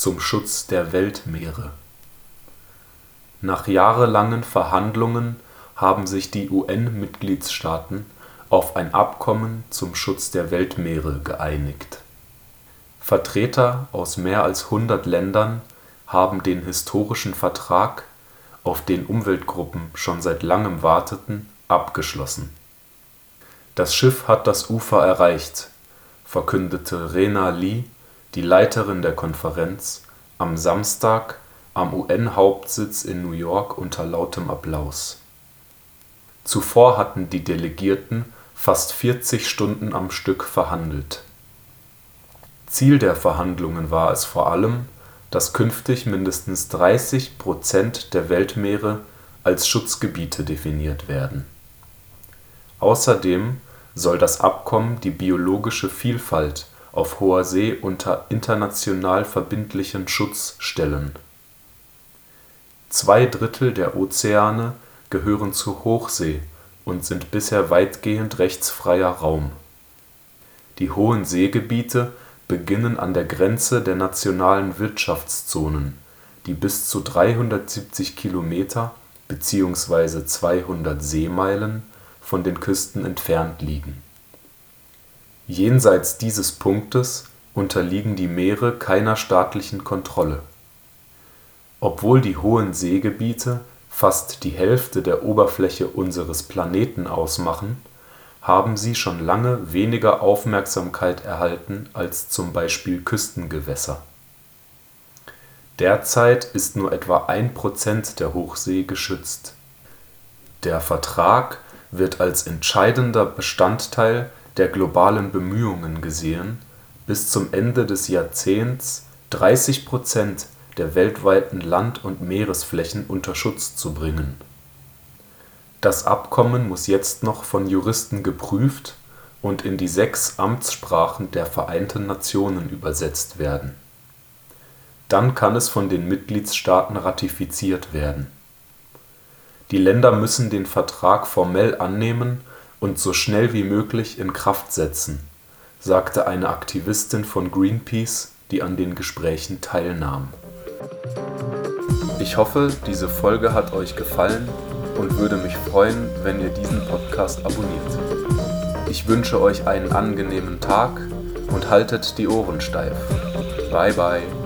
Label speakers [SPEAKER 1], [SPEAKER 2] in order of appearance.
[SPEAKER 1] zum Schutz der Weltmeere. Nach jahrelangen Verhandlungen haben sich die UN-Mitgliedstaaten auf ein Abkommen zum Schutz der Weltmeere geeinigt. Vertreter aus mehr als 100 Ländern haben den historischen Vertrag, auf den Umweltgruppen schon seit langem warteten, abgeschlossen. Das Schiff hat das Ufer erreicht, verkündete Rena Lee die Leiterin der Konferenz, am Samstag am UN-Hauptsitz in New York unter lautem Applaus. Zuvor hatten die Delegierten fast 40 Stunden am Stück verhandelt. Ziel der Verhandlungen war es vor allem, dass künftig mindestens 30 Prozent der Weltmeere als Schutzgebiete definiert werden. Außerdem soll das Abkommen die biologische Vielfalt auf hoher See unter international verbindlichen Schutz stellen. Zwei Drittel der Ozeane gehören zur Hochsee und sind bisher weitgehend rechtsfreier Raum. Die hohen Seegebiete beginnen an der Grenze der nationalen Wirtschaftszonen, die bis zu 370 Kilometer bzw. 200 Seemeilen von den Küsten entfernt liegen Jenseits dieses Punktes unterliegen die Meere keiner staatlichen Kontrolle. Obwohl die hohen Seegebiete fast die Hälfte der Oberfläche unseres Planeten ausmachen, haben sie schon lange weniger Aufmerksamkeit erhalten als zum Beispiel Küstengewässer. Derzeit ist nur etwa ein Prozent der Hochsee geschützt. Der Vertrag wird als entscheidender Bestandteil der globalen Bemühungen gesehen, bis zum Ende des Jahrzehnts 30 Prozent der weltweiten Land und Meeresflächen unter Schutz zu bringen. Das Abkommen muss jetzt noch von Juristen geprüft und in die sechs Amtssprachen der Vereinten Nationen übersetzt werden. Dann kann es von den Mitgliedstaaten ratifiziert werden. Die Länder müssen den Vertrag formell annehmen und so schnell wie möglich in Kraft setzen, sagte eine Aktivistin von Greenpeace, die an den Gesprächen teilnahm. Ich hoffe, diese Folge hat euch gefallen und würde mich freuen, wenn ihr diesen Podcast abonniert. Ich wünsche euch einen angenehmen Tag und haltet die Ohren steif. Bye bye.